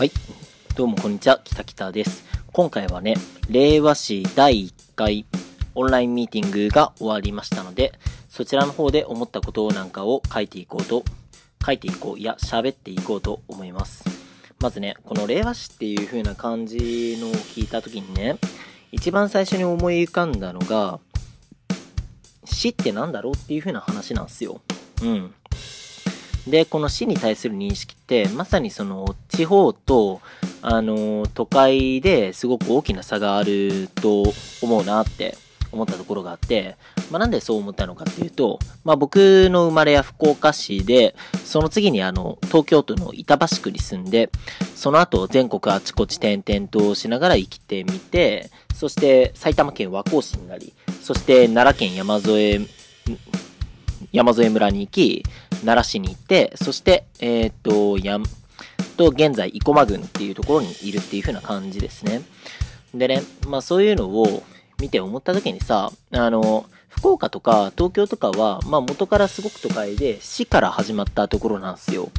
はい。どうもこんにちは、きたきたです。今回はね、令和史第1回オンラインミーティングが終わりましたので、そちらの方で思ったことなんかを書いていこうと、書いていこう、いや、喋っていこうと思います。まずね、この令和史っていう風な感じのを聞いた時にね、一番最初に思い浮かんだのが、死ってなんだろうっていう風な話なんですよ。うん。で、この死に対する認識って、まさにその地方と、あの、都会ですごく大きな差があると思うなって思ったところがあって、まあ、なんでそう思ったのかっていうと、まあ、僕の生まれは福岡市で、その次にあの、東京都の板橋区に住んで、その後全国あちこち転々としながら生きてみて、そして埼玉県和光市になり、そして奈良県山添、山添村に行き、奈良市に行って、そして、えっ、と、やん、と、現在、生駒郡っていうところにいるっていう風な感じですね。でね、まあそういうのを見て思った時にさ、あの、福岡とか東京とかは、まあ元からすごく都会で市から始まったところなんですよ。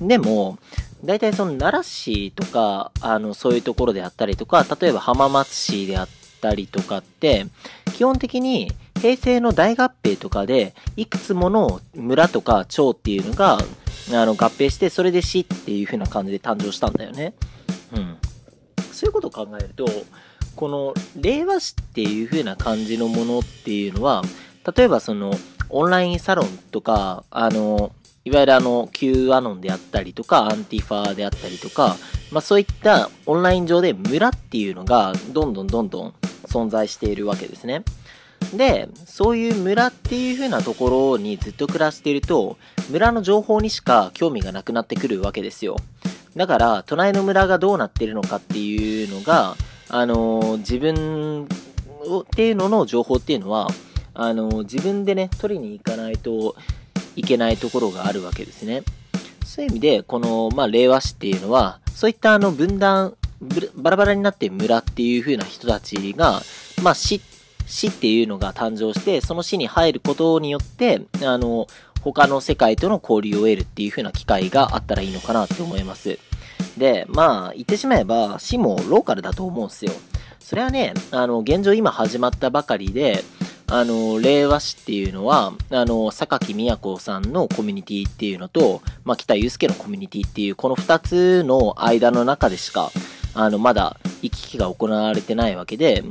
でも、大体その奈良市とか、あの、そういうところであったりとか、例えば浜松市であったりとかって、基本的に平成の大合併とかで、いくつもの村とか町っていうのが、あの、合併して、それで市っていう風な感じで誕生したんだよね。うん。そういうことを考えると、この令和史っていう風な感じのものっていうのは、例えばその、オンラインサロンとか、あの、いわゆるあの、Q アノンであったりとか、アンティファーであったりとか、まあそういったオンライン上で村っていうのが、どんどんどんどん存在しているわけですね。で、そういう村っていう風なところにずっと暮らしていると、村の情報にしか興味がなくなってくるわけですよ。だから、隣の村がどうなってるのかっていうのが、あの、自分っていうのの情報っていうのは、あの、自分でね、取りに行かないといけないところがあるわけですね。そういう意味で、この、まあ、令和史っていうのは、そういったあの、分断、バラバラになって村っていう風な人たちが、まあ、死、死っていうのが誕生して、その死に入ることによって、あの、他の世界との交流を得るっていう風な機会があったらいいのかなって思います。で、まあ、言ってしまえば、死もローカルだと思うんですよ。それはね、あの、現状今始まったばかりで、あの、令和史っていうのは、あの、榊都さんのコミュニティっていうのと、まあ、北祐介のコミュニティっていう、この二つの間の中でしか、あの、まだ行き来が行われてないわけで、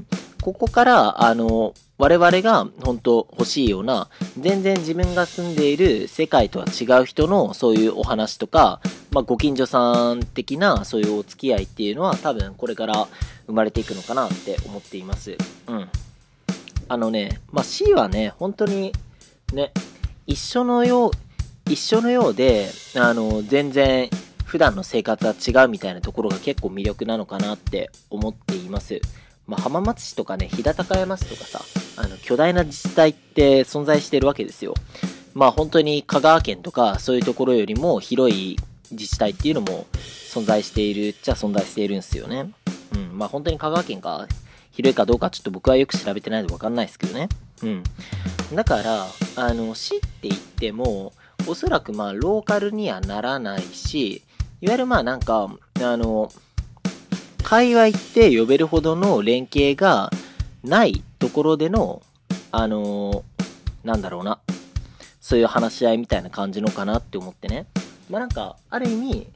ここから、あの、我々が本当欲しいような、全然自分が住んでいる世界とは違う人のそういうお話とか、まあ、ご近所さん的なそういうお付き合いっていうのは多分これから生まれていくのかなって思っています。うん。あのね、まあ、C はね、本当にね、一緒のよう、一緒のようで、あの、全然普段の生活は違うみたいなところが結構魅力なのかなって思っています。まあ、浜松市とかね、飛騨高山市とかさ、あの、巨大な自治体って存在してるわけですよ。まあ本当に香川県とかそういうところよりも広い自治体っていうのも存在しているっちゃ存在しているんですよね。うん。まあ本当に香川県が広いかどうかちょっと僕はよく調べてないのでわかんないですけどね。うん。だから、あの、市って言っても、おそらくまあローカルにはならないし、いわゆるまあなんか、あの、界隈って呼べるほどの連携がないところでの、あの、なんだろうな、そういう話し合いみたいな感じのかなって思ってね。まあなんか、ある意味、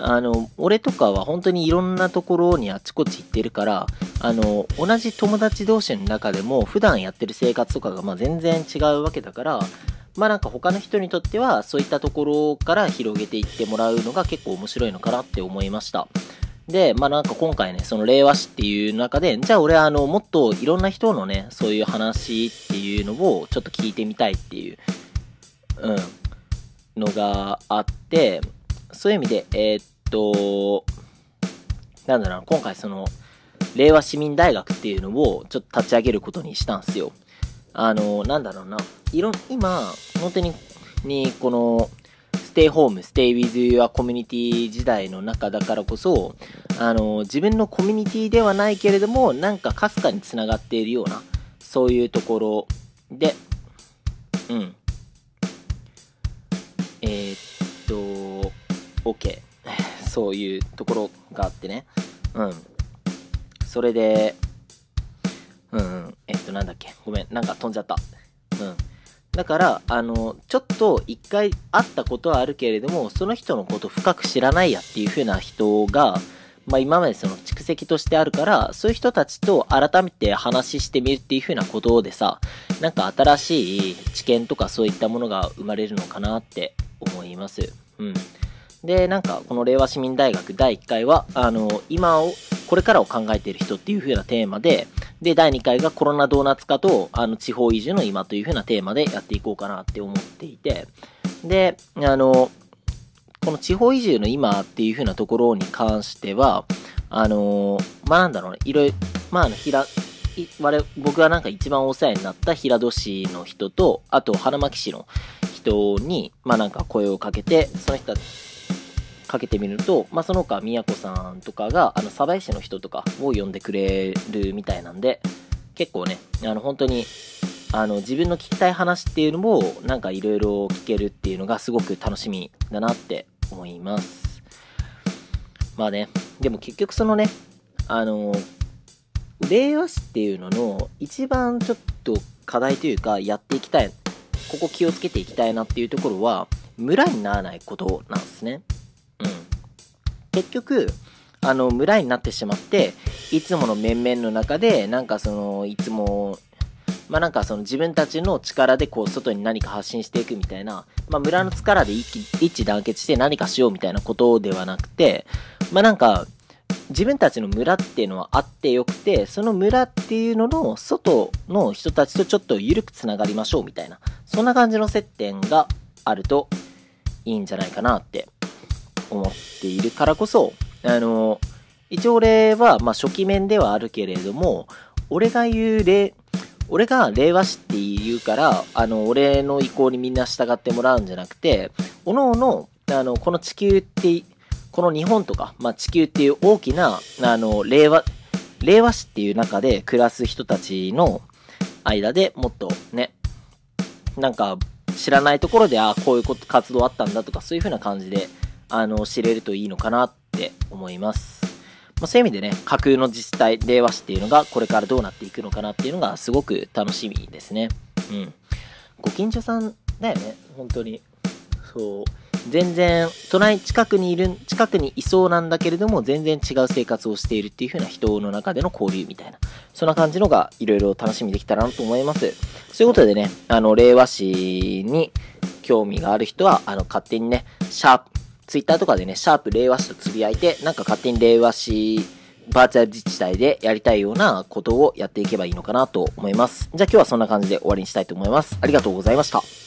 あの、俺とかは本当にいろんなところにあちこち行ってるから、あの、同じ友達同士の中でも普段やってる生活とかがま全然違うわけだから、まあなんか他の人にとってはそういったところから広げていってもらうのが結構面白いのかなって思いました。で、まあなんか今回ね、その令和史っていう中で、じゃあ俺あの、もっといろんな人のね、そういう話っていうのをちょっと聞いてみたいっていう、うん、のがあって、そういう意味で、えーっと、なんだろうな、今回その、令和市民大学っていうのをちょっと立ち上げることにしたんすよ。あの、なんだろうな、いろ、今、本当に、に、この、 stay home、stay with your community 時代の中だからこそ、あの、自分のコミュニティではないけれども、なんかかすかにつながっているような、そういうところで、うん。えーっと、OK。そういうところがあってね。うん。それで、うん、うん、えっと、なんだっけ。ごめん、なんか飛んじゃった。うん。だから、あの、ちょっと一回会ったことはあるけれども、その人のこと深く知らないやっていう風な人が、まあ今までその蓄積としてあるから、そういう人たちと改めて話してみるっていう風なことでさ、なんか新しい知見とかそういったものが生まれるのかなって思います。うん。で、なんかこの令和市民大学第1回は、あの、今を、これからを考えている人っていう風なテーマで、で、第2回がコロナドーナツ化と、あの、地方移住の今という風なテーマでやっていこうかなって思っていて、で、あの、この地方移住の今っていう風なところに関しては、あのまあ、なんだろうね、いろいろ、まあ、あの、ひら、我僕がなんか一番お世話になった平戸市の人と、あと花巻市の人に、まあなんか声をかけて、その人たちかけてみると、まあ、その他、宮子さんとかが、あの、鯖江市の人とかを呼んでくれるみたいなんで、結構ね、あの、本当に、あの、自分の聞きたい話っていうのも、なんかいろいろ聞けるっていうのがすごく楽しみだなって思います。まあね、でも結局そのね、あの、令和史っていうのの一番ちょっと課題というか、やっていきたい、ここ気をつけていきたいなっていうところは、村にならないことなんですね。結局、あの、村になってしまって、いつもの面々の中で、なんかその、いつも、まあなんかその自分たちの力でこう外に何か発信していくみたいな、まあ村の力で一致団結して何かしようみたいなことではなくて、まあなんか、自分たちの村っていうのはあってよくて、その村っていうのの外の人たちとちょっと緩くつながりましょうみたいな、そんな感じの接点があるといいんじゃないかなって思っているからこそ、あの、一応俺は、まあ、初期面ではあるけれども、俺が言う例、俺が令和史って言うから、あの、俺の意向にみんな従ってもらうんじゃなくて、おのおの、あの、この地球って、この日本とか、まあ、地球っていう大きな、あの、令和、令和史っていう中で暮らす人たちの間でもっとね、なんか知らないところで、ああこういうこと活動あったんだとか、そういう風な感じで、あの、知れるといいのかなって思います。まあ、そういう意味でね、架空の自治体、令和市っていうのがこれからどうなっていくのかなっていうのがすごく楽しみですね。うん。ご近所さんだよね、本当に。そう。全然、隣近くにいる、近くにいそうなんだけれども、全然違う生活をしているっていう風な人の中での交流みたいな、そんな感じのがいろいろ楽しみできたらなと思います。そういうことでね、あの、令和市に興味がある人は、あの、勝手にね、シャープ、ツイッターとかでね、シャープ令和史とつぶやいて、なんか勝手に令和史バーチャル自治体でやりたいようなことをやっていけばいいのかなと思います。じゃあ今日はそんな感じで終わりにしたいと思います。ありがとうございました。